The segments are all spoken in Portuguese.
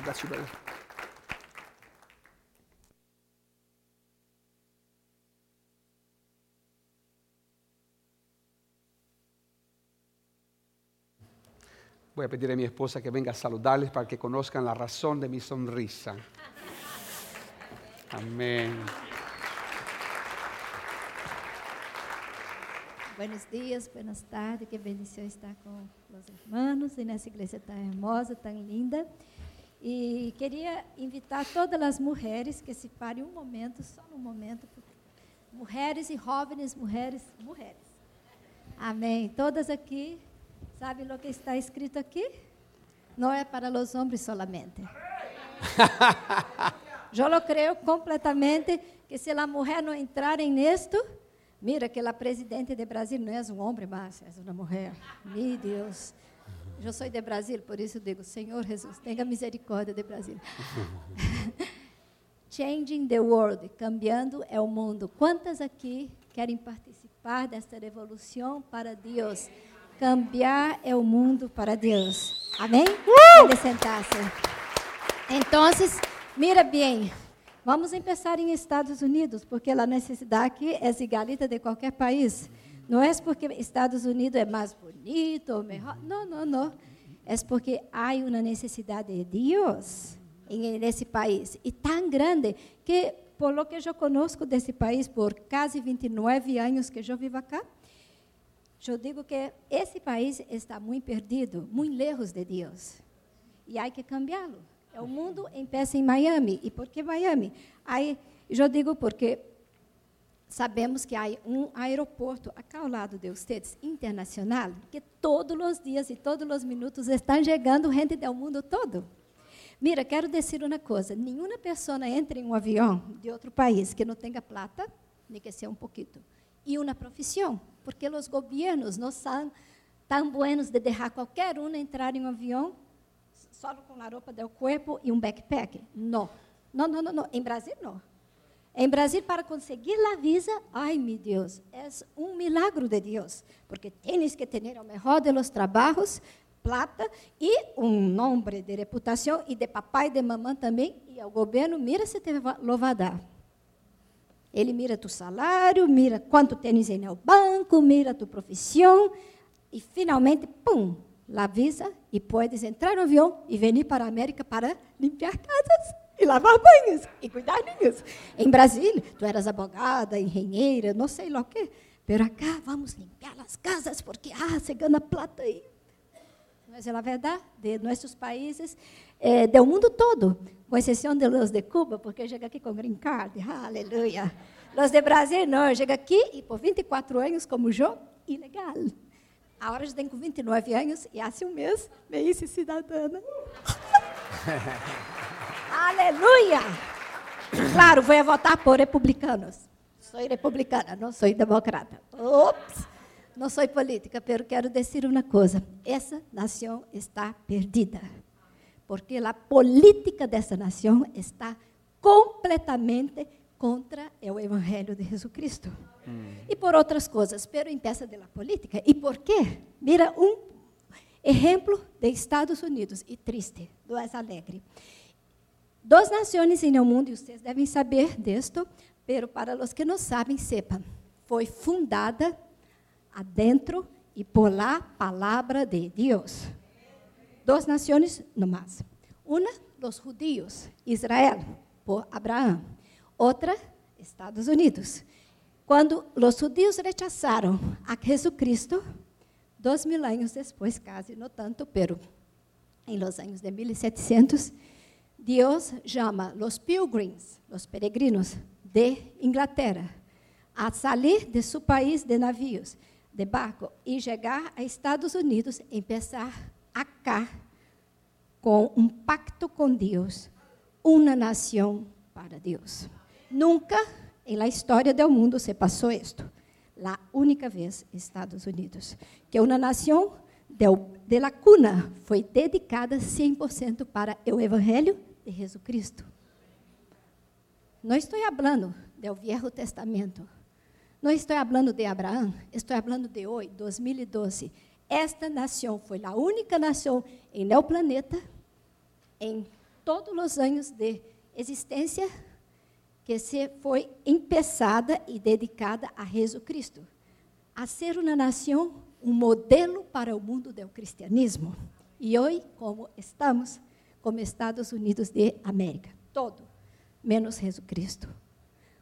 You, brother. Voy a pedir a mi esposa que venga a saludarles para que conozcan la razón de mi sonrisa. Amén. Buenos dias, buenas tardes, que bendição estar com os irmãos e nessa igreja tão hermosa, tão linda. E queria invitar todas as mulheres que se parem um momento, só um momento, mulheres e jovens, mulheres, mulheres. Amém. Todas aqui, sabe o que está escrito aqui? Não é para os homens solamente. Eu lo creio completamente que se a mulher não entrar em esto, Mira que a presidente de Brasil não é um homem, mas é uma mulher. Meu Deus. Eu sou de Brasil, por isso digo, Senhor Jesus, tenha misericórdia de Brasil. Changing the world, cambiando é o mundo. Quantas aqui querem participar desta revolução para Deus? Cambiar é o mundo para Deus. Amém? Uh! Pode sentar-se. Então, mira bem. Vamos começar em Estados Unidos, porque a necessidade aqui é igualita de qualquer país. Não é porque Estados Unidos é mais bonito ou melhor. Não, não, não. É porque há uma necessidade de Deus nesse país. E tão grande que, por lo que eu conosco desse país, por quase 29 anos que eu vivo acá, eu digo que esse país está muito perdido, muito lejos de Deus. E há que cambiá-lo. O mundo empieza em Miami. E por que Miami? Aí, eu digo porque sabemos que há um aeroporto acá ao lado de vocês, internacional, que todos os dias e todos os minutos estão chegando gente do mundo todo. Mira, quero dizer uma coisa: nenhuma pessoa entra em um avião de outro país que não tenha plata, nem que seja um pouquinho, e uma profissão, porque os governos não são tão buenos de deixar qualquer um entrar em um avião só com a roupa do corpo e um backpack? Não. Não, não, não, não. Em Brasil, não. Em Brasil, para conseguir a visa, ai meu Deus, é um milagre de Deus, porque tens que ter o melhor de los trabalhos, plata e um nome de reputação e de papai e de mamãe também, e o governo mira se te lo vai dar. Ele mira tu salário, mira quanto tens no banco, mira tu profissão e finalmente, pum, la visa e podes entrar no avião e vir para a América para limpar casas e lavar banhos e cuidar niños. Em Brasília, tu eras abogada, engenheira, não sei lá o quê. Pero acá vamos limpar as casas porque ah, se ganha plata aí. Mas é a verdade de nossos países, eh, do mundo todo, com exceção de los de Cuba, porque chega aqui com green card, aleluia. Los de Brasil não, chega aqui e por 24 anos como eu, ilegal. A hora de tem com 29 anos e há um mês me hice cidadana. Aleluia! Claro, vou votar por republicanos. Sou republicana, não sou democrata. Ops! Não sou política, mas quero dizer uma coisa: essa nação está perdida. Porque a política dessa nação está completamente contra o Evangelho de Jesus Cristo. E por outras coisas, pero peça de la política. E por quê? Mira um exemplo de Estados Unidos, e triste, do é alegre. Duas nações no mundo, e vocês devem saber disto, pero para os que não sabem, sepam, foi fundada adentro e por lá palavra de Deus. Duas nações no mais. Uma, os judios, Israel, por Abraão. Outra, Estados Unidos. Quando os judeus rechazaram a Jesus Cristo, dois mil anos depois, quase não tanto, pero em los anos de 1700, Deus chama os pilgrims, os peregrinos de Inglaterra, a sair de seu país de navios, de barco, e chegar a Estados Unidos, e empezar acá com um pacto com Deus, uma nação para Deus. Nunca em la história do mundo se passou isto. La única vez Estados Unidos, que uma nação de, de la cuna foi dedicada 100% para o evangelho de Jesus Cristo. Não estou falando do Velho Testamento. Não estou falando de Abraão, estou falando de hoje, 2012. Esta nação foi a única nação em o planeta, em todos os anos de existência que se foi empeçada e dedicada a Jesus Cristo, a ser uma nação, um modelo para o mundo do cristianismo. E hoje, como estamos, como Estados Unidos de América, todo, menos Jesus Cristo.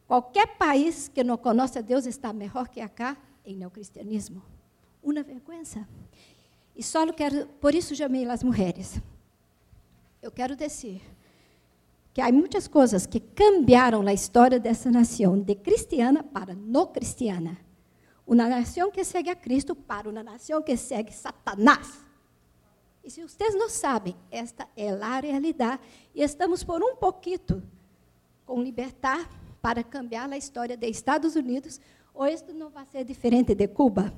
Qualquer país que não conhece a Deus está melhor que acá em neocristianismo. Uma vergonha. E só quero, por isso chamei as mulheres. Eu quero dizer que há muitas coisas que cambiaram a história dessa nação, de cristiana para não cristiana. Uma nação que segue a Cristo para uma nação que segue Satanás. E se vocês não sabem, esta é a realidade. E estamos por um pouquinho com libertar para cambiar a história dos Estados Unidos, ou isto não vai ser diferente de Cuba?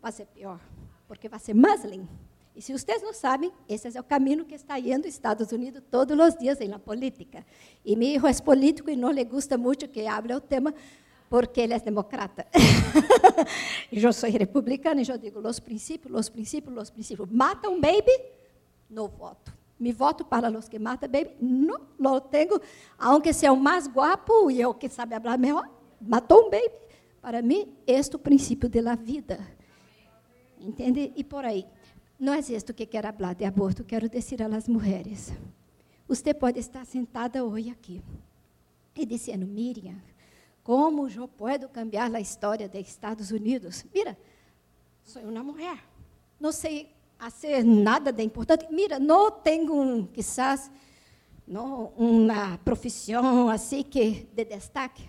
Vai ser pior, porque vai ser muslim. E se vocês não sabem, esse é o caminho que está indo os Estados Unidos todos os dias na política. E meu filho é político e não lhe gusta muito que hable o tema, porque ele é democrata. eu sou republicana e eu digo, os princípios, os princípios, os princípios. Mata um baby, não voto. Me voto para os que matam baby, não, não tenho, aunque seja o mais guapo e eu que sabe falar melhor, matou um baby. Para mim, este é o princípio da vida. Entende? E por aí. Não é isto que quero falar de aborto, quero dizer às mulheres. Você pode estar sentada hoje aqui e dizendo, Miriam, como eu posso cambiar a história dos Estados Unidos? Mira, sou uma mulher, não sei fazer nada de importante. Mira, não tenho, quizás, não, uma profissão assim que de destaque.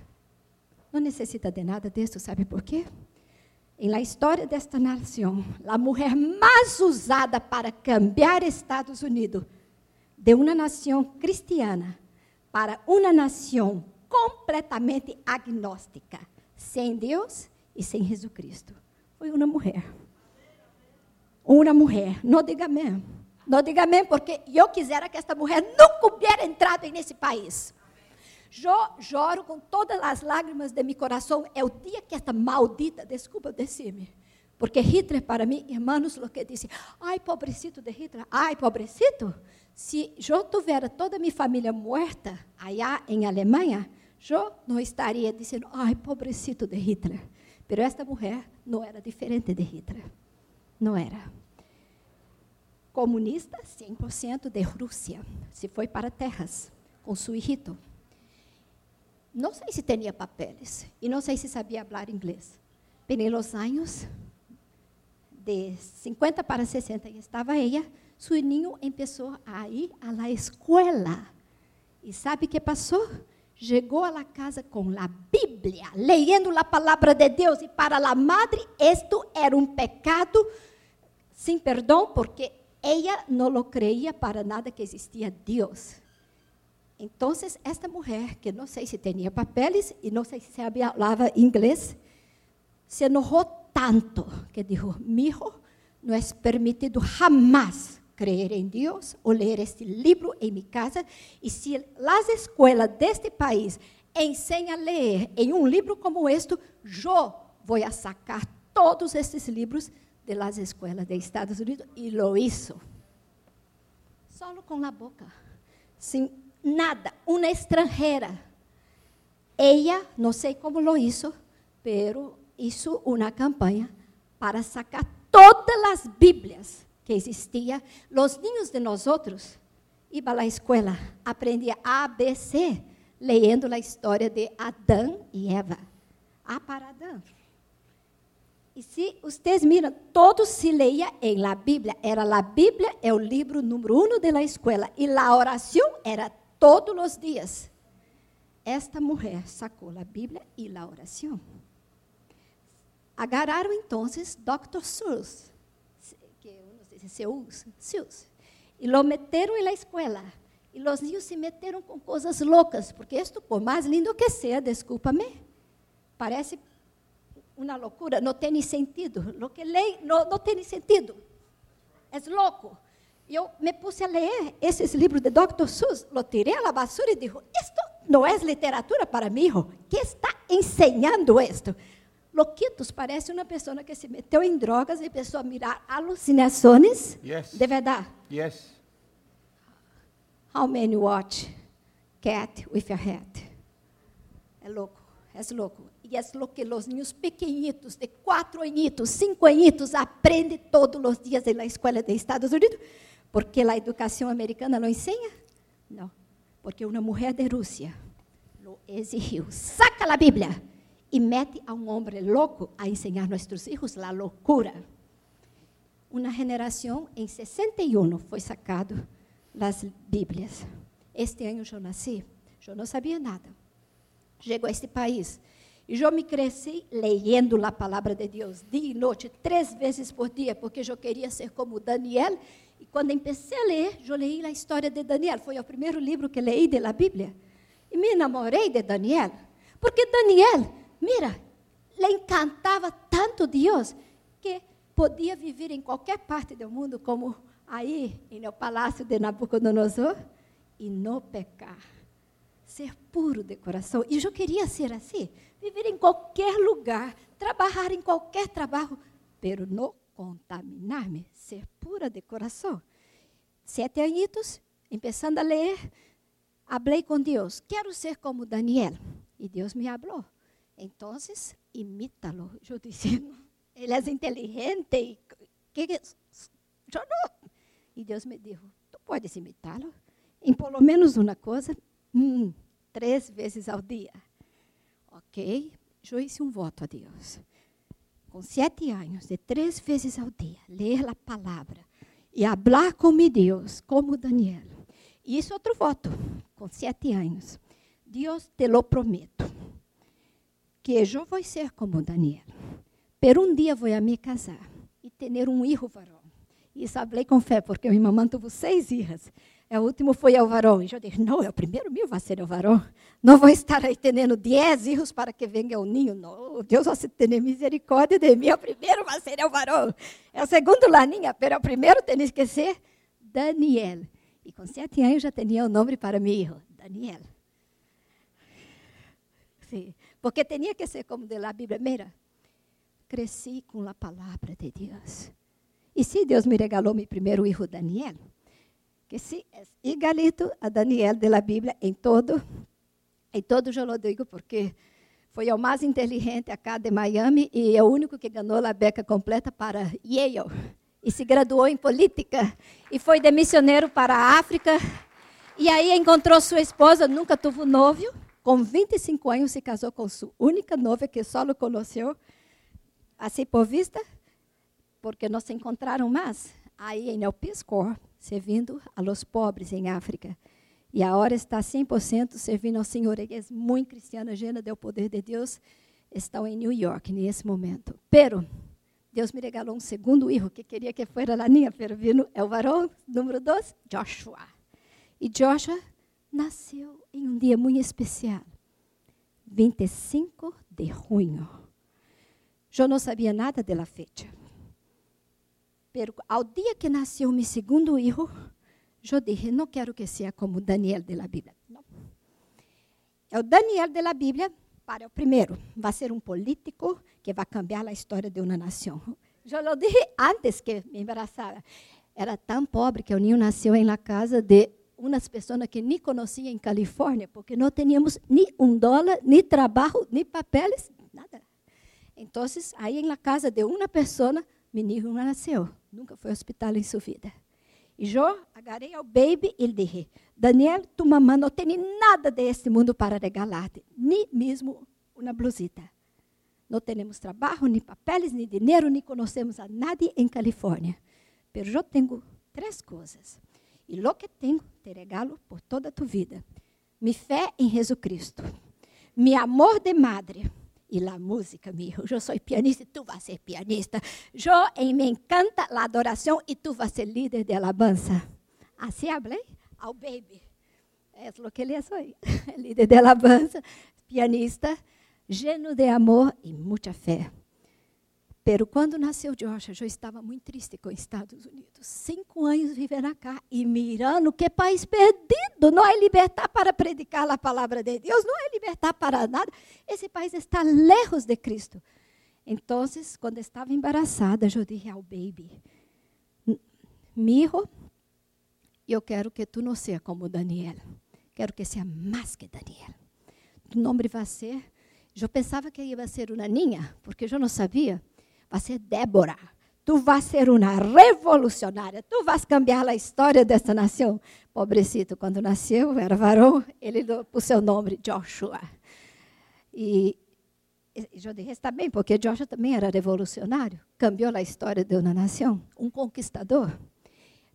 Não necessita de nada disso, sabe por quê? em la história desta nação, a mulher mais usada para cambiar Estados Unidos de uma nação cristiana para uma nação completamente agnóstica, sem Deus e sem Jesus Cristo, foi uma mulher. Uma mulher, não diga amém. Não diga amém, porque eu quisera que esta mulher nunca hubiera entrado nesse país. Eu choro com todas as lágrimas de meu coração. É o dia que esta maldita, desculpa dizer-me, porque Hitler, para mim, irmãos, o que disse, ai, pobrecito de Hitler, ai, pobrecito. Se eu tivesse toda a minha família morta, allá em Alemanha, eu não estaria dizendo, ai, pobrecito de Hitler. Pero esta mulher não era diferente de Hitler. Não era. Comunista, 100% de Rússia. Se foi para terras, com seu irrito não sei se tinha papeles e não sei se sabia falar inglês. Bem, nos anos de 50 para 60 estava ela, seu ninho começou a ir à la escola. E sabe o que passou? Chegou à casa com a Bíblia, lendo a palavra de Deus, e para a madre, isto era um pecado sem perdão, porque ela não lo creia para nada que existia Deus. Então, esta mulher, que não sei se tinha papeles e não sei se falava inglês, se enojou tanto que disse: Mijo, não é permitido jamás crer em Deus ou ler este livro em minha casa. E se as escolas deste país ensinam a ler em um livro como este, eu vou sacar todos estes livros de las escolas de Estados Unidos. E lo hizo. Solo com a boca. Sem nada, uma estrangeira. Ela, não sei como lo hizo, pero hizo uma campanha para sacar todas as Bíblias que existiam. Os niños de nós outros iam à escola, aprendia ABC, lendo a história de Adão e Eva. Ah, para Adão. E se vocês miram, todos se leia em la Bíblia. Era a Bíblia, é o livro número um da escola. E a oração era todos os dias. Esta mulher sacou a Bíblia e a oração. Agarraram então Dr. Seuss, não sei se Seuss, e lo meteram na escola. E os niños se meteram com coisas loucas, porque isto, por mais lindo que seja, desculpa-me, parece uma loucura, não tem sentido. Lo que leio não, não tem sentido. É louco. Eu me puse a ler esses livros de Dr. Seuss, lo tirei la basura e disse, isto não é literatura para mim, hijo. que está ensinando isto? Loquitos parece uma pessoa que se meteu em drogas e começou a mirar alucinações yes. de verdade. Yes. How many watch cat with a hat? É louco, é louco. E é louco que os niños pequenitos, de quatro añitos, cinco añitos, aprendem todos os dias na escola de Estados Unidos, porque a educação americana não ensina? Não, porque uma mulher de Rússia lo exigiu. Saca a Bíblia e mete a um homem louco a ensinar nossos filhos a loucura. Uma geração em 61 foi sacado das Bíblias. Este ano eu nasci, eu não sabia nada. Chego a este país e eu me cresci lendo a palavra de Deus dia e noite, três vezes por dia, porque eu queria ser como Daniel. E quando comecei a ler, eu li a história de Daniel. Foi o primeiro livro que li da Bíblia. E me enamorei de Daniel. Porque Daniel, mira, lhe encantava tanto Deus que podia viver em qualquer parte do mundo, como aí no palácio de Nabucodonosor, e não pecar. Ser puro de coração. E eu queria ser assim, viver em qualquer lugar, trabalhar em qualquer trabalho, pero não contaminar-me, ser pura de coração. Sete anos, começando a ler, falei com Deus, quero ser como Daniel. E Deus me falou. Então, imítalo. Eu disse, ele é inteligente. E, que, eu não. E Deus me disse: Tu podes imitá-lo? Em pelo menos uma coisa, hum, três vezes ao dia. Ok? Eu hice um voto a Deus. Com sete anos, de três vezes ao dia, ler a palavra e falar com meu Deus, como Daniel. E isso outro voto, com sete anos. Deus te lo prometo, que eu vou ser como Daniel. Pero um dia vou a me casar e ter um filho varão. Isso falei com fé, porque minha mamãe teve seis filhas. O último foi o varão. E eu disse, não, é o primeiro meu vai ser o varão. Não vou estar aí tendo dez filhos para que venha o ninho. Não, Deus vai ter misericórdia de mim. O primeiro vai ser o varão. É o segundo laninha, mas o primeiro tem que ser Daniel. E com sete anos já tinha o nome para meu filho, Daniel. Sim, porque tinha que ser como de la Bíblia. Mira, cresci com a palavra de Deus. E se Deus me regalou meu primeiro filho, Daniel, que se é igualito a Daniel de la Bíblia em todo, em todo eu lo digo porque foi o mais inteligente acá de Miami e é o único que ganhou a beca completa para Yale. E se graduou em política e foi de para a África. E aí encontrou sua esposa, nunca teve noivo. Com 25 anos se casou com sua única noiva que só o conheceu assim por vista porque não se encontraram mais. Aí em El Piscor, servindo a los pobres em África. E agora está 100% servindo ao Senhor. Ele é muito cristiana, llena do poder de Deus. Estão em New York nesse momento. Pero, Deus me regalou um segundo filho que queria que fosse a minha, pero vino, é o varão número dois, Joshua. E Joshua nasceu em um dia muito especial, 25 de junho. Eu não sabia nada da fecha. Pero ao dia que nasceu meu segundo filho, eu disse, não quero que seja como Daniel de la Bíblia. É o Daniel de la Bíblia para o primeiro. Vai ser um político que vai cambiar a história de uma nação. Eu lo disse antes que me embaraçara. Era tão pobre que o ninho nasceu em la casa de umas pessoas que nem conhecia em Califórnia, porque não tínhamos nem um dólar, nem trabalho, nem papéis, nada. Então, aí la casa de uma pessoa, menino nasceu. Nunca foi ao hospital em sua vida. E eu agarrei ao baby e disse: Daniel, tu mamãe não tem nada deste mundo para regalar-te, nem mesmo uma blusita. Não temos trabalho, nem papéis, nem dinheiro, nem conhecemos a nadie em Califórnia. Mas eu tenho três coisas. E lo que tenho, te regalo por toda a tua vida. Mi fé em Jesus Cristo. Mi amor de madre e la música, hijo. Yo soy pianista y tú vas ser pianista. Yo eh, me encanta la adoración y tú vas ser líder de alabanza. Así hablé ao baby. É o que ele é hoje. líder de alabanza, pianista, lleno de amor e muita fé. Pero quando nasceu Joshua, eu estava muito triste com os Estados Unidos. Cinco anos vivendo cá e mirando que país perdido. Não é libertar para predicar a palavra de Deus, não é libertar para nada. Esse país está lejos de Cristo. Então, quando estava embaraçada, eu disse ao baby, E eu quero que tu não seja como Daniel. Quero que seja mais que Daniel. O nome vai ser. Eu pensava que ia ser uma ninha, porque eu não sabia. Vai ser Débora. Tu vais ser uma revolucionária. Tu vais cambiar a história dessa nação. Pobrecito, quando nasceu, era varão, ele pôs seu nome Joshua. E eu disse, está bem, porque Joshua também era revolucionário. Cambiou a história de uma nação. Um conquistador.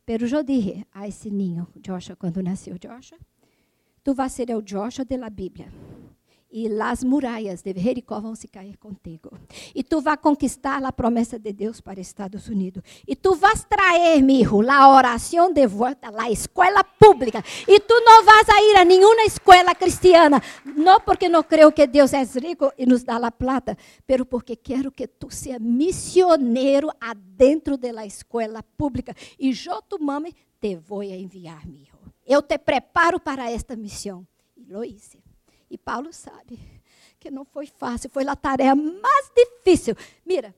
Pero eu a esse ninho, Joshua, quando nasceu Joshua, tu vas ser o Joshua da Bíblia e as muralhas de Jericó vão se cair contigo. E tu vai conquistar a promessa de Deus para Estados Unidos. E tu vas trazer, mi hijo, a oração de volta à escola pública. E tu não vas a ir a nenhuma escola cristiana. Não porque não creio que Deus é rico e nos dá a plata, pero porque quero que tu seja missioneiro adentro da escola pública. E eu, tu mãe, te vou enviar, mi hijo. Eu te preparo para esta missão. E lo hice. E Paulo sabe que não foi fácil, foi a tarefa mais difícil. Mira,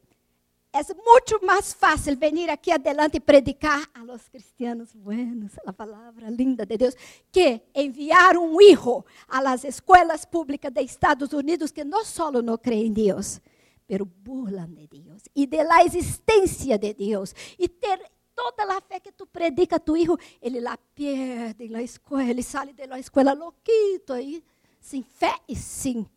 é muito mais fácil vir aqui adelante e predicar a los cristianos buenos, a palavra linda de Deus, que enviar um hijo a las escolas públicas de Estados Unidos que não só não creem em Deus, pero burlam de Deus. E de la existência de Deus. E ter toda a fé que tu predica a tu hijo, ele lá perde na escola, ele sai da escola louquito aí sem fé e sem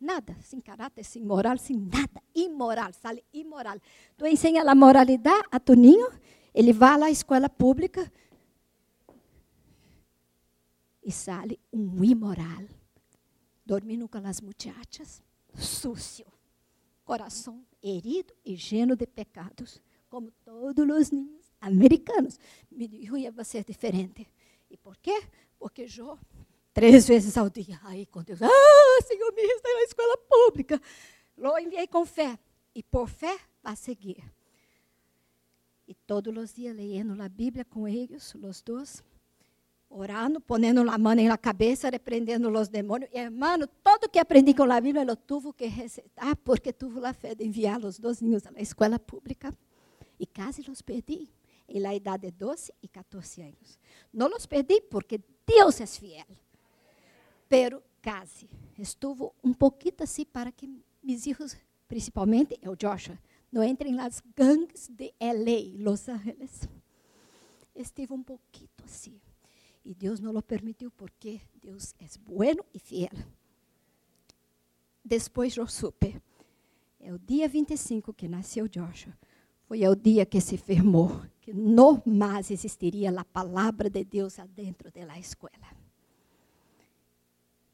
nada, sem caráter, sem moral, sem nada, imoral, sale imoral. Tu ensina a moralidade a tu ninho, ele vai à escola pública e sale um imoral, dormindo com as muchachas, sucio, coração herido e lleno de pecados, como todos os ninhos americanos. Me dijo ia ser diferente. E por quê? Porque eu três vezes ao dia. Aí, com Deus, ah, Senhor, me está na escola pública. Lo enviei com fé. E por fé, vai seguir. E todos os dias lendo a Bíblia com eles, os dois, orando, ponendo a mão na cabeça, repreendendo os demônios. E, hermano, tudo que aprendi com a Bíblia, eu tive que recetar, porque tive a fé de enviar os dois ninhos à escola pública. E quase os perdi, em a idade de 12 e 14 anos. Não os perdi porque Deus é fiel pero case. Estuvo um pouquinho assim para que meus filhos, principalmente o Joshua, não entrem nas gangues de LA, Los Angeles. Estive um pouquinho assim. E Deus não o permitiu porque Deus é bueno e fiel. Depois eu supe. É o dia 25 que nasceu Joshua. Foi o dia que se firmou que não mais existiria a palavra de Deus dentro da escola.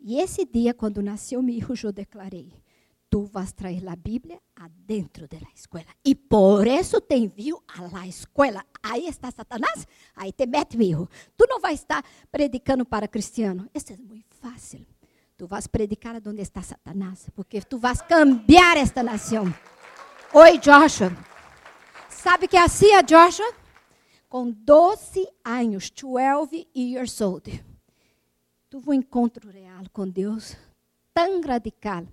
E esse dia, quando nasceu meu filho, eu declarei: Tu vas trazer a Bíblia adentro da escola. E por isso te envio à escola. Aí está Satanás, aí te mete, meu. Tu não vai estar predicando para cristiano. Isso é muito fácil. Tu vas predicar onde está Satanás, porque tu vas cambiar esta nação. Oi, Joshua. Sabe que assim é Joshua? Com 12 anos, 12 years old Tive um encontro real com Deus tão radical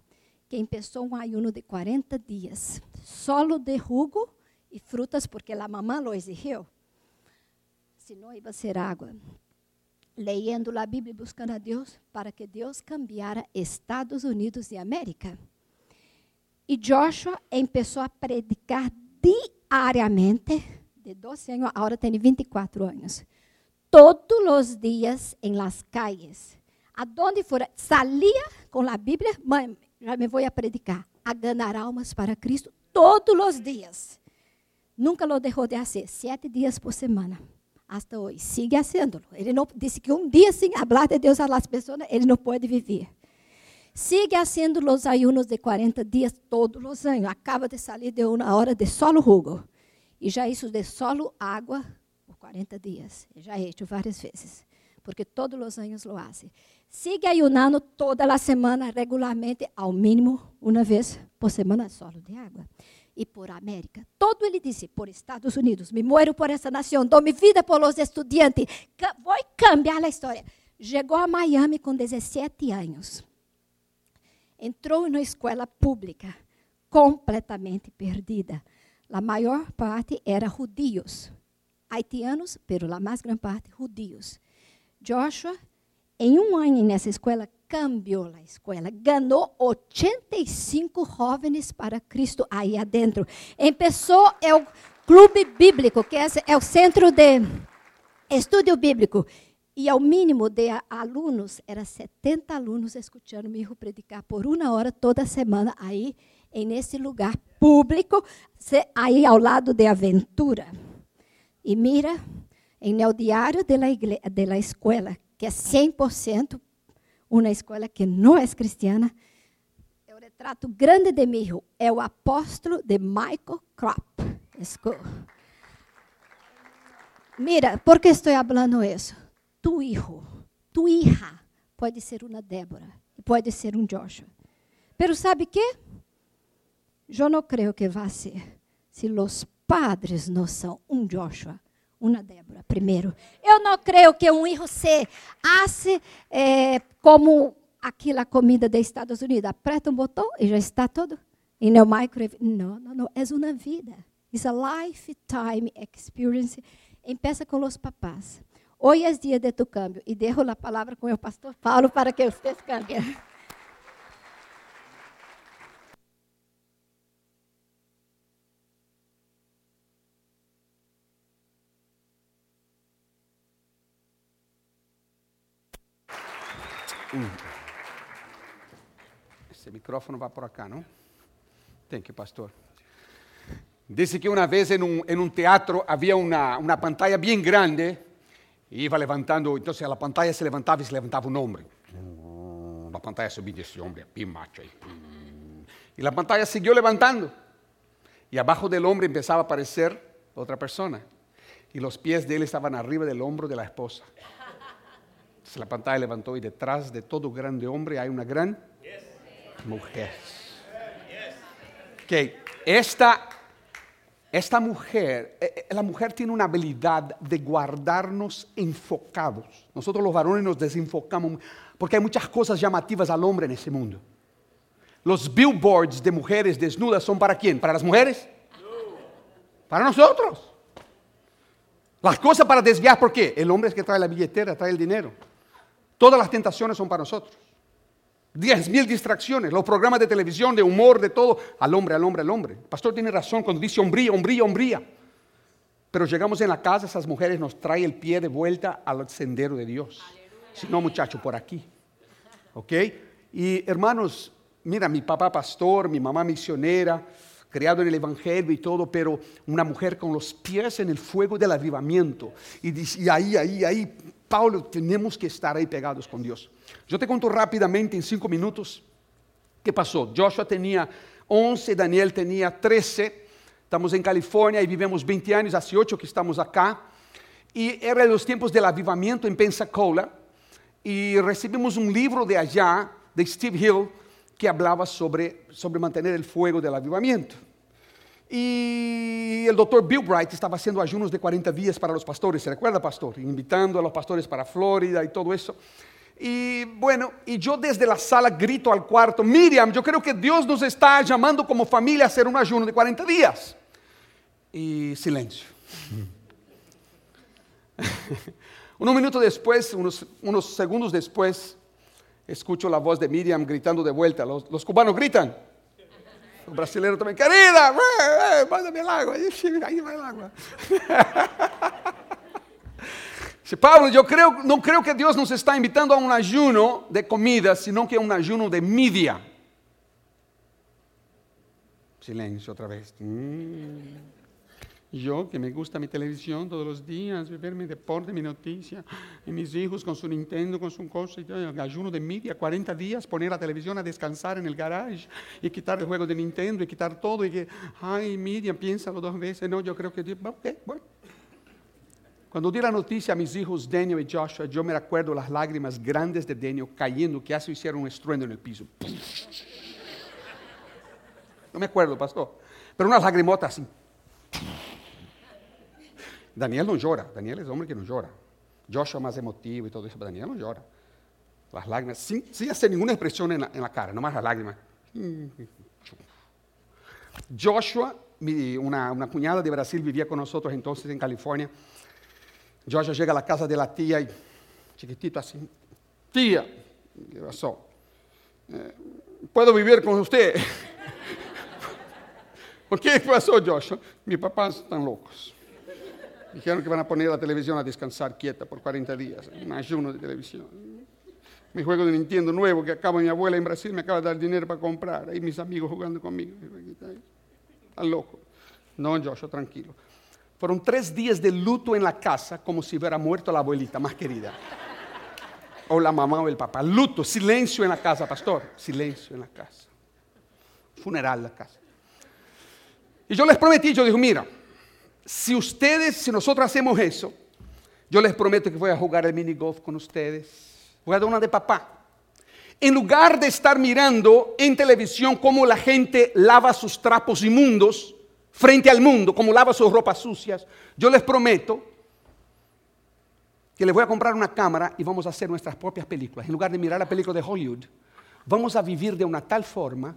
que começou um ayuno de 40 dias, solo de jugo e frutas, porque a mamãe lo exigiu. Senão ia ser água. Leyendo a Bíblia e buscando a Deus para que Deus cambiara Estados Unidos de América. E Joshua começou a predicar diariamente, de 12 anos, agora tem 24 anos todos os dias em las calles. Aonde for, salia com a Bíblia, mãe, já me vou a predicar, a ganhar almas para Cristo todos os dias. Nunca lo deixou de fazer, sete dias por semana. Hasta hoje, sigue fazendo. Ele não disse que um dia sem falar de Deus a las pessoas, ele não pode viver. Sigue fazendo os ayunos de 40 dias todos os anos. Acaba de sair de uma hora de solo jugo. E já isso de solo água 40 dias. Já he hecho várias vezes, porque todos os anos lo hace. Sigue ayunando toda a semana regularmente, ao mínimo uma vez por semana, solo de água. E por América. Todo ele disse, por Estados Unidos, me muero por essa nação, dou minha vida por los estudantes, vou cambiar a história. Chegou a Miami com 17 anos. Entrou na escola pública, completamente perdida. A maior parte era judios haitianos, pero la más gran parte judíos. Joshua, em um ano nessa escola, cambiou a escola, ganhou 85 jovens para Cristo aí adentro. Começou é o clube bíblico, que é, o centro de estudo bíblico. E ao mínimo de alunos, era 70 alunos escutando meu predicar por uma hora toda semana aí, nesse lugar público, aí ao lado de Aventura. E mira, em el diário de la, escola, que é 100% uma escola que não é cristiana, o retrato grande de mim é o apóstolo de Michael Kropp. Mira, por que estou falando isso? Tu hijo, tu hija pode ser uma Débora pode ser um Joshua. Pero sabe que? Eu não creio que vá ser se os padres não são um Joshua uma Débora, primeiro. Eu não creio que um hijo se hace eh, como aquela comida dos Estados Unidos. Aperta um botão e já está todo. E no microwave. Não, não, não. É uma vida. It's a lifetime experience. Empieza com os papás. Hoje é dia de tu cambio. E dejo a palavra com o pastor Paulo para que vocês cambiem. Ese micrófono va por acá, ¿no? Thank you, pastor. Dice que una vez en un, teatro había una, pantalla bien grande y iba levantando, entonces la pantalla se levantaba y e se levantaba un um hombre. La pantalla subía ese hombre, macho, y, pim. y la pantalla siguió levantando. E y abajo del hombre empezaba a aparecer otra persona. Y los pies de él estaban arriba del hombro de la esposa. La pantalla levantó y detrás de todo grande hombre hay una gran mujer. Que esta, esta mujer, eh, eh, la mujer tiene una habilidad de guardarnos enfocados. Nosotros los varones nos desenfocamos porque hay muchas cosas llamativas al hombre en ese mundo. Los billboards de mujeres desnudas son para quién? ¿Para las mujeres? Para nosotros. Las cosas para desviar, ¿por qué? El hombre es que trae la billetera, trae el dinero. Todas las tentaciones son para nosotros. Diez mil distracciones, los programas de televisión, de humor, de todo, al hombre, al hombre, al hombre. El pastor tiene razón cuando dice hombría, hombría, hombría. Pero llegamos en la casa, esas mujeres nos traen el pie de vuelta al sendero de Dios. Si no, muchacho, por aquí. ¿Ok? Y hermanos, mira, mi papá pastor, mi mamá misionera, criado en el Evangelio y todo, pero una mujer con los pies en el fuego del avivamiento. Y, y ahí, ahí, ahí, Paulo, tenemos que estar ahí pegados con Dios. Yo te cuento rápidamente en cinco minutos qué pasó. Joshua tenía 11, Daniel tenía 13. Estamos en California y vivimos 20 años, hace 8 que estamos acá. Y era los tiempos del avivamiento en Pensacola. Y recibimos un libro de allá, de Steve Hill, que hablaba sobre, sobre mantener el fuego del avivamiento. Y el doctor Bill Bright estaba haciendo ayunos de 40 días para los pastores, ¿se recuerda, pastor? Invitando a los pastores para Florida y todo eso. Y bueno, y yo desde la sala grito al cuarto, Miriam, yo creo que Dios nos está llamando como familia a hacer un ayuno de 40 días. Y silencio. un minuto después, unos, unos, segundos después, escucho la voz de Miriam gritando de vuelta. Los, los cubanos gritan. O brasileiro também, querida, manda-me água. Aí vai água. Pablo, eu não creio que Deus nos está invitando a um ayuno de comida, sino que a um ayuno de mídia. Silêncio outra vez. Hum. Yo, que me gusta mi televisión todos los días, ver mi deporte, mi noticia, y mis hijos con su Nintendo, con su cosa, y ayuno de media, 40 días, poner la televisión a descansar en el garage, y quitar el juego de Nintendo, y quitar todo, y que, ay, media, piénsalo dos veces, no, yo creo que, ok, bueno. Cuando di la noticia a mis hijos Daniel y Joshua, yo me recuerdo las lágrimas grandes de Daniel cayendo, que hace hicieron un estruendo en el piso. No me acuerdo, pastor, pero unas lagrimotas así. Daniel no llora, Daniel es el hombre que no llora. Joshua más emotivo y todo eso, Daniel no llora. Las lágrimas, sin, hacer ninguna expresión en la, cara, nomás las lágrimas. Joshua, una, una, cuñada de Brasil vivía con nosotros entonces en California. Joshua llega a la casa de la tía y chiquitito así, tía, pasó? Eh, ¿Puedo vivir con usted? ¿Por qué pasó, Joshua? Mis papás están locos. Dijeron que van a poner la televisión a descansar quieta por 40 días, un ayuno de televisión. Mi juego de Nintendo nuevo que acaba mi abuela en Brasil me acaba de dar dinero para comprar. Ahí mis amigos jugando conmigo. Están locos. No, Joshua, tranquilo. Fueron tres días de luto en la casa como si hubiera muerto la abuelita más querida. O la mamá o el papá. Luto, silencio en la casa, pastor. Silencio en la casa. Funeral en la casa. Y yo les prometí, yo dije, mira, si ustedes, si nosotros hacemos eso, yo les prometo que voy a jugar el mini golf con ustedes. Voy a dar una de papá. En lugar de estar mirando en televisión cómo la gente lava sus trapos inmundos frente al mundo, cómo lava sus ropas sucias, yo les prometo que les voy a comprar una cámara y vamos a hacer nuestras propias películas. En lugar de mirar la película de Hollywood, vamos a vivir de una tal forma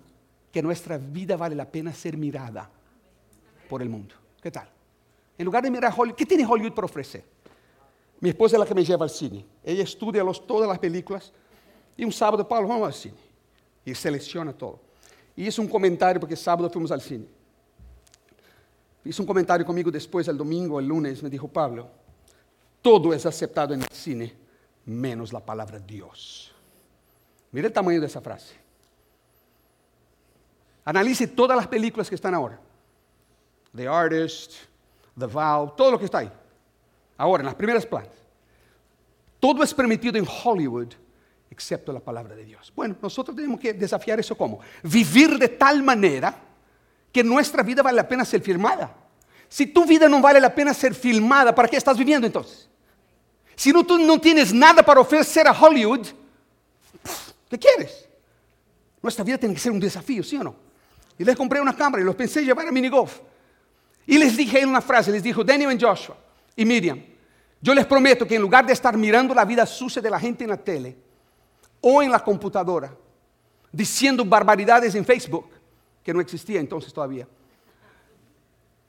que nuestra vida vale la pena ser mirada por el mundo. ¿Qué tal? En lugar de mirar Hollywood, ¿qué tiene Hollywood para ofrecer? Mi esposa es la que me lleva al cine. Ella estudia los, todas las películas y un sábado, Pablo, vamos al cine. Y selecciona todo. Y hizo un comentario, porque sábado fuimos al cine. Hizo un comentario conmigo después, el domingo, el lunes, me dijo, Pablo, todo es aceptado en el cine, menos la palabra Dios. Mire el tamaño de esa frase. Analice todas las películas que están ahora. The Artist, The Vow, todo lo que está ahí. Ahora, en las primeras planas. Todo es permitido en Hollywood, excepto la palabra de Dios. Bueno, nosotros tenemos que desafiar eso como vivir de tal manera que nuestra vida vale la pena ser filmada. Si tu vida no vale la pena ser filmada, ¿para qué estás viviendo entonces? Si no, tú no tienes nada para ofrecer a Hollywood, ¿qué quieres? Nuestra vida tiene que ser un desafío, ¿sí o no? Y les compré una cámara y los pensé llevar a minigolf. Y les dije una frase, les dijo Daniel y Joshua y Miriam, yo les prometo que en lugar de estar mirando la vida sucia de la gente en la tele o en la computadora, diciendo barbaridades en Facebook, que no existía entonces todavía,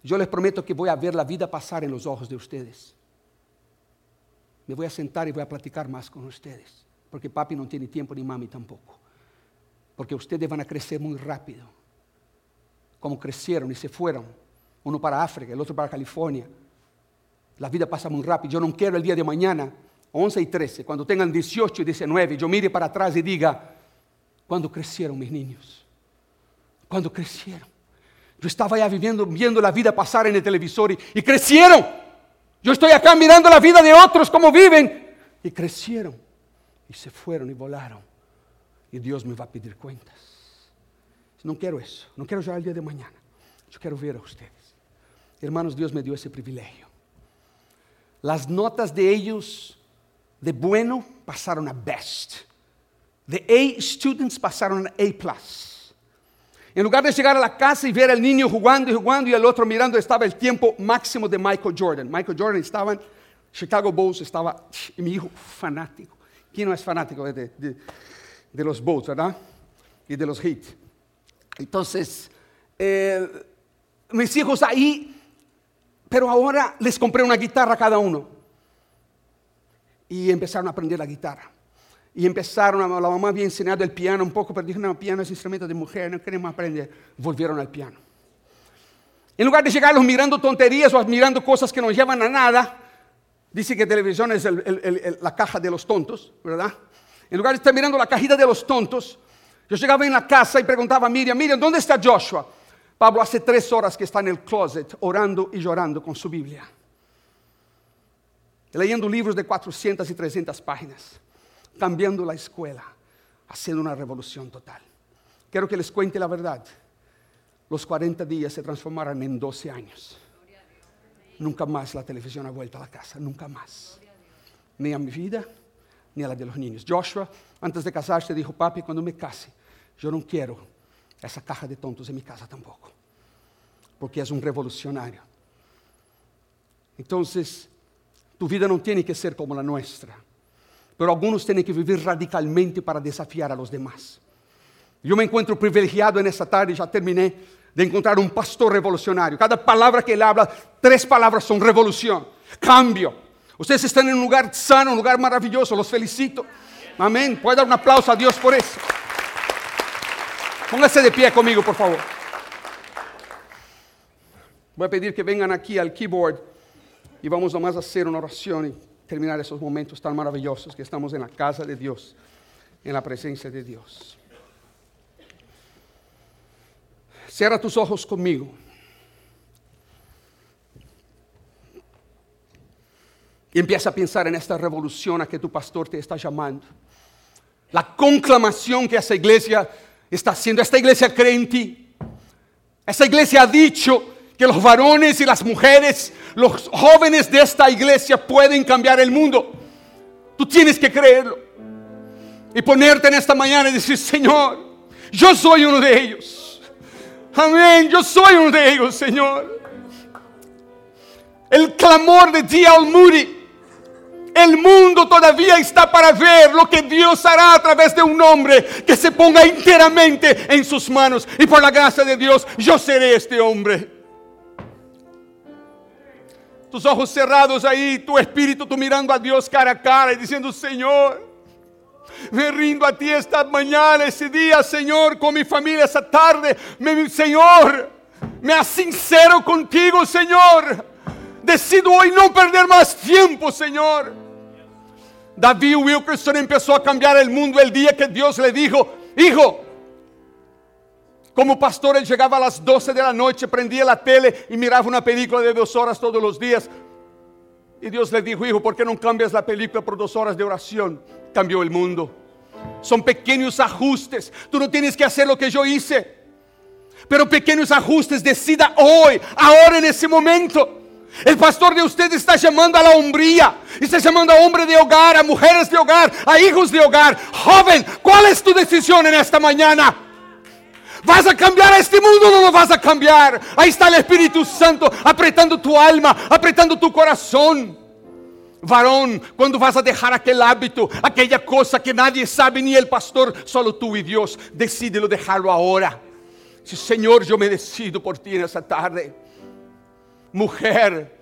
yo les prometo que voy a ver la vida pasar en los ojos de ustedes. Me voy a sentar y voy a platicar más con ustedes, porque papi no tiene tiempo ni mami tampoco, porque ustedes van a crecer muy rápido, como crecieron y se fueron, uno para África, el otro para California la vida pasa muy rápido. Yo no quiero el día de mañana, 11 y 13, cuando tengan 18 y 19, yo mire para atrás y diga, ¿cuándo crecieron mis niños? ¿Cuándo crecieron? Yo estaba ya viviendo, viendo la vida pasar en el televisor y, crecieron. Yo estoy acá mirando la vida de otros, cómo viven. Y crecieron. Y se fueron y volaron. Y Dios me va a pedir cuentas. No quiero eso. No quiero ya el día de mañana. Yo quiero ver a ustedes. Hermanos, Dios me dio ese privilegio las notas de ellos de bueno pasaron a best. De A students pasaron a A. En lugar de llegar a la casa y ver al niño jugando y jugando y el otro mirando, estaba el tiempo máximo de Michael Jordan. Michael Jordan estaba en Chicago Bulls, estaba, mi hijo fanático. ¿Quién no es fanático de, de, los Bulls, verdad? Y de los Heat. Entonces, eh, mis hijos ahí pero ahora les compré una guitarra a cada uno. Y empezaron a aprender la guitarra. Y empezaron, la mamá había enseñado el piano un poco, pero dijo, no, el piano es instrumento de mujer, no queremos aprender. Volvieron al piano. En lugar de llegarlos mirando tonterías o mirando cosas que no llevan a nada, dice que televisión es la caja de los tontos, ¿verdad? En lugar de estar mirando la cajita de los tontos, yo llegaba en la casa y preguntaba a Miriam, Miriam, ¿dónde está Joshua? Pablo hace tres horas que está en el closet orando y llorando con su Biblia. Leyendo libros de 400 y 300 páginas. Cambiando la escuela. Haciendo una revolución total. Quiero que les cuente la verdad. Los 40 días se transformarán en 12 años. Nunca más la televisión ha vuelto a la casa. Nunca más. Ni a mi vida, ni a la de los niños. Joshua, antes de casarse, dijo, papi, cuando me case, yo no quiero essa caja de tontos em minha casa tampouco. Porque és um revolucionário. Então, tu vida não tem que ser como a nossa. Pero alguns têm que viver radicalmente para desafiar a los demás. Eu me encontro privilegiado nessa tarde, já terminei, de encontrar um pastor revolucionário. Cada palavra que ele habla, três palavras são revolução, cambio. Ustedes están en un lugar sano, un lugar maravilloso. Los felicito. Amén. Puede dar un aplauso a Dios por eso. Póngase de pie conmigo, por favor. Voy a pedir que vengan aquí al keyboard y vamos nomás a hacer una oración y terminar esos momentos tan maravillosos que estamos en la casa de Dios, en la presencia de Dios. Cierra tus ojos conmigo. Y empieza a pensar en esta revolución a que tu pastor te está llamando. La conclamación que esa iglesia está haciendo. Esta iglesia cree en ti. Esta iglesia ha dicho que los varones y las mujeres, los jóvenes de esta iglesia pueden cambiar el mundo. Tú tienes que creerlo. Y ponerte en esta mañana y decir, Señor, yo soy uno de ellos. Amén, yo soy uno de ellos, Señor. El clamor de D. Moody el mundo todavía está para ver lo que Dios hará a través de un hombre que se ponga enteramente en sus manos. Y por la gracia de Dios, yo seré este hombre. Tus ojos cerrados ahí, tu espíritu, tú mirando a Dios cara a cara y diciendo, Señor, me rindo a ti esta mañana, ese día, Señor, con mi familia esta tarde. Señor, me sincero contigo, Señor. Decido hoy no perder más tiempo, Señor. David Wilkerson empezó a cambiar el mundo el día que Dios le dijo, hijo, como pastor él llegaba a las 12 de la noche, prendía la tele y miraba una película de dos horas todos los días. Y Dios le dijo, hijo, ¿por qué no cambias la película por dos horas de oración? Cambió el mundo. Son pequeños ajustes. Tú no tienes que hacer lo que yo hice. Pero pequeños ajustes, decida hoy, ahora en ese momento. El pastor de usted está llamando a la hombría, está llamando a hombres de hogar, a mujeres de hogar, a hijos de hogar. Joven, ¿cuál es tu decisión en esta mañana? ¿Vas a cambiar este mundo o no lo vas a cambiar? Ahí está el Espíritu Santo apretando tu alma, apretando tu corazón. Varón, cuando vas a dejar aquel hábito, aquella cosa que nadie sabe, ni el pastor, solo tú y Dios, decídelo dejarlo ahora. Señor, yo me decido por ti en esta tarde. Mujer,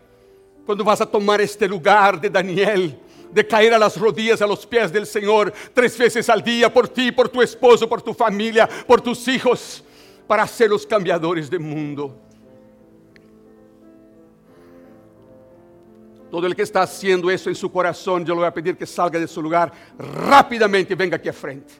cuando vas a tomar este lugar de Daniel, de caer a las rodillas a los pies del Señor tres veces al día por ti, por tu esposo, por tu familia, por tus hijos, para ser los cambiadores del mundo. Todo el que está haciendo eso en su corazón, yo le voy a pedir que salga de su lugar rápidamente y venga aquí a frente.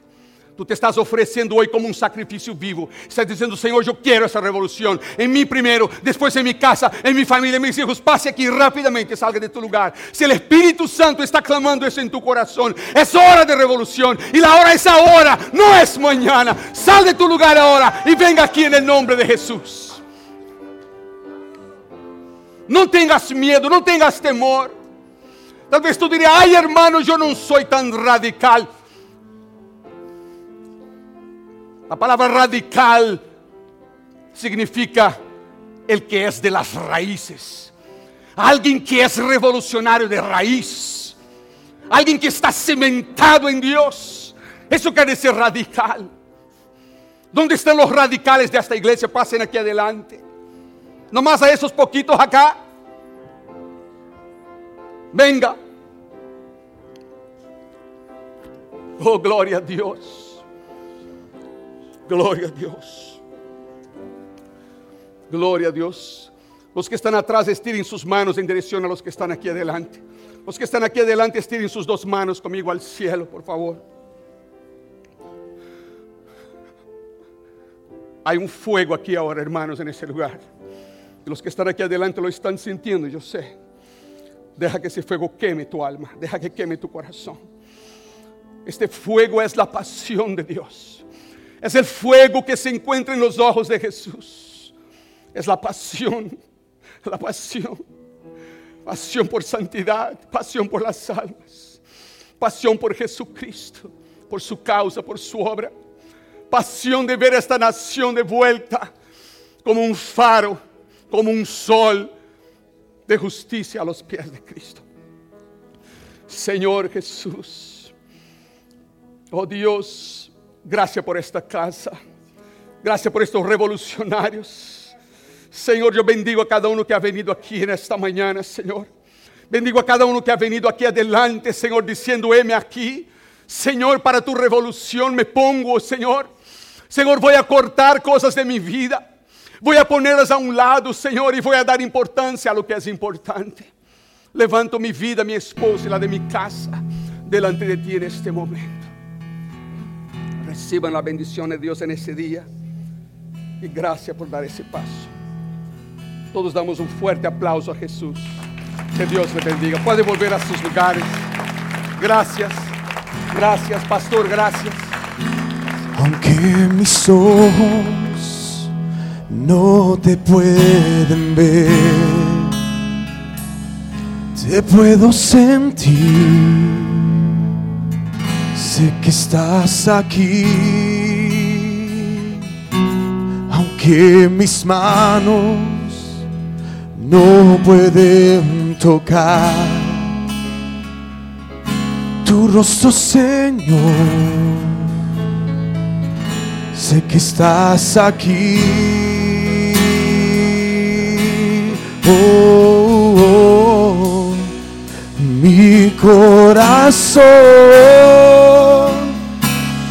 Tú te estás ofreciendo hoy como un sacrificio vivo. Estás diciendo, Señor, yo quiero esa revolución. En mí primero, después en mi casa, en mi familia, en mis hijos. Pase aquí rápidamente, salga de tu lugar. Si el Espíritu Santo está clamando eso en tu corazón, es hora de revolución. Y la hora es ahora, no es mañana. Sal de tu lugar ahora y venga aquí en el de Jesús. No tengas miedo, no tengas temor. Tal vez tú dirías, ay hermano, yo no soy tan radical. La palabra radical significa el que es de las raíces. Alguien que es revolucionario de raíz. Alguien que está cimentado en Dios. Eso quiere decir radical. ¿Dónde están los radicales de esta iglesia? Pasen aquí adelante. Nomás a esos poquitos acá. Venga. Oh, gloria a Dios. Gloria a Dios. Gloria a Dios. Los que están atrás estiren sus manos en dirección a los que están aquí adelante. Los que están aquí adelante estiren sus dos manos conmigo al cielo, por favor. Hay un fuego aquí ahora, hermanos, en ese lugar. los que están aquí adelante lo están sintiendo, yo sé. Deja que ese fuego queme tu alma, deja que queme tu corazón. Este fuego es la pasión de Dios. Es el fuego que se encuentra en los ojos de Jesús. Es la pasión, la pasión. Pasión por santidad, pasión por las almas, pasión por Jesucristo, por su causa, por su obra. Pasión de ver esta nación de vuelta como un faro, como un sol de justicia a los pies de Cristo. Señor Jesús, oh Dios, Gracias por esta casa. Gracias por estos revolucionarios. Señor, yo bendigo a cada uno que ha venido aquí en esta mañana, Señor. Bendigo a cada uno que ha venido aquí adelante, Señor, diciendo, heme aquí. Señor, para tu revolución me pongo, Señor. Señor, voy a cortar cosas de mi vida. Voy a ponerlas a un lado, Señor, y voy a dar importancia a lo que es importante. Levanto mi vida, mi esposa y la de mi casa delante de ti en este momento. Reciban la bendición de Dios en ese día. Y gracias por dar ese paso. Todos damos un fuerte aplauso a Jesús. Que Dios le bendiga. Puede volver a sus lugares. Gracias. Gracias, pastor. Gracias. Aunque mis ojos no te pueden ver, te puedo sentir. Sé que estás aquí, aunque mis manos no pueden tocar tu rostro, Señor. Sé que estás aquí. Oh, mi corazón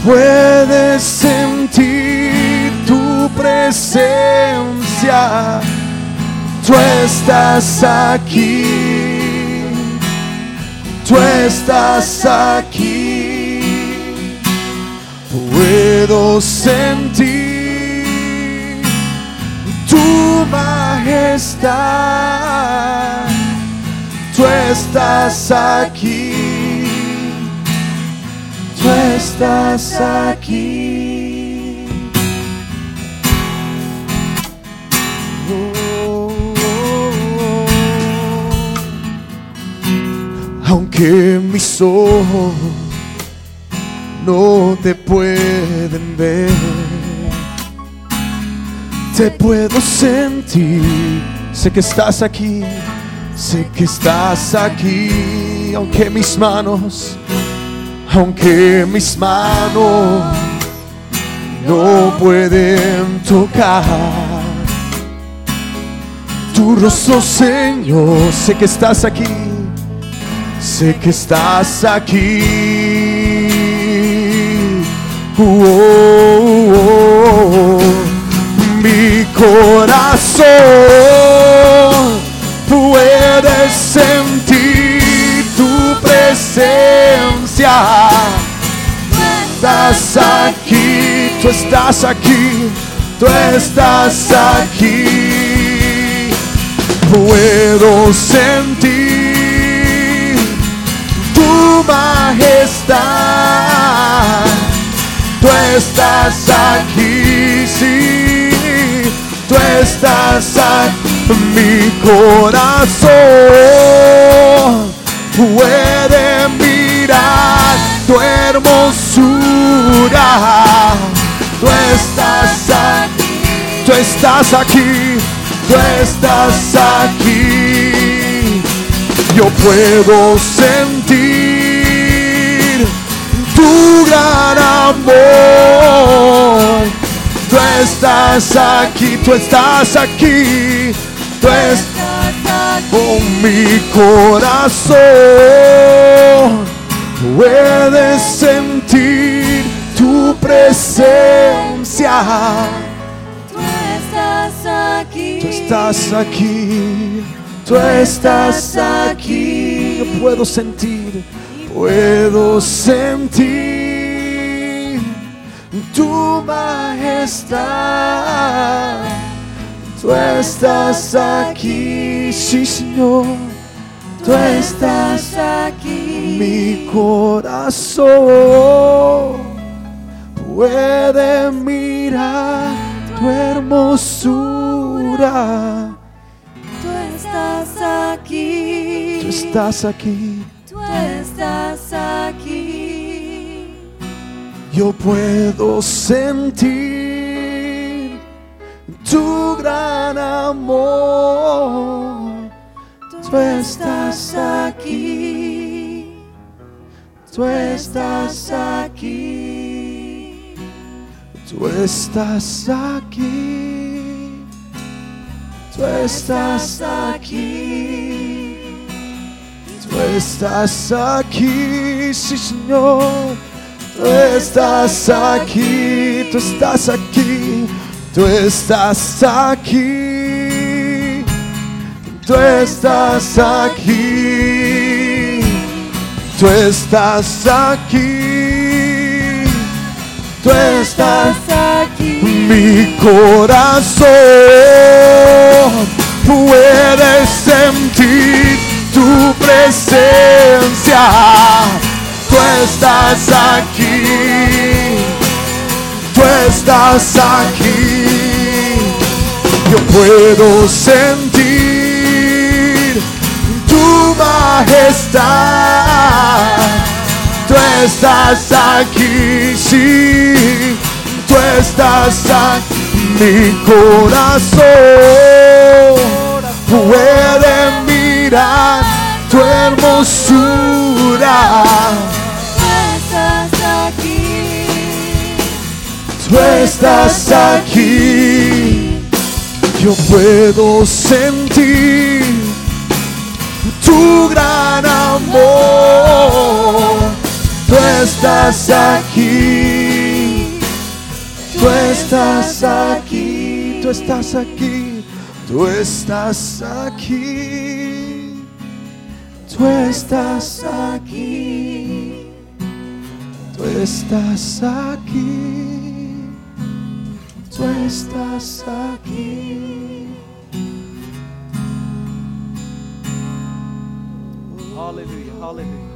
puede sentir tu presencia. Tú estás aquí. Tú estás aquí. Puedo sentir tu majestad. Estás aquí. Tú estás aquí. Oh. Aunque mis ojos no te pueden ver, te puedo sentir. Sé que estás aquí, sé que estás aquí, aunque mis manos, aunque mis manos no pueden tocar tu rostro, Señor. Sé que estás aquí, sé que estás aquí. Oh, oh, oh. Mi corazón puede sentir tu presencia. Estás aquí, tú estás aquí, tú estás aquí. Puedo sentir tu majestad. Tú estás aquí, sí, tú estás aquí. Mi corazón puede mirar tu hermosura. Tú estás aquí, tú estás aquí, tú estás aquí. Yo puedo sentir tu gran amor. Tú estás aquí, tú estás aquí, tú estás con mi corazón. Puedes sentir tu presencia. Tú estás aquí. Tú estás aquí, tú estás aquí. Yo puedo sentir, puedo sentir tu majestad. Tú estás aquí, sí Señor. Tú estás aquí. mi corazón puede mirar tu hermosura. Tú estás aquí. Tú estás aquí, Tú estás aquí. Yo puedo sentir tu gran amor. Tú estás aquí, tú estás aquí, tú estás aquí, tú estás aquí, estás aquí, sí Señor. Tú estás aquí, tú estás aquí, tú estás aquí, tú estás aquí, tú estás aquí, tú estás aquí. mi corazón puede sentir estás aquí, tú estás aquí. Yo puedo sentir tu majestad. Tú estás aquí, sí, tú estás aquí. Mi corazón puede mirar tu hermosura. Tú estás aquí. Yo puedo sentir tu gran amor. Tú estás aquí. Tú estás aquí. Tú estás aquí. Tú estás aquí. Tú estás aquí. Tú estás aquí. Tú estás aquí. tú estás aquí. Hallelujah, hallelujah.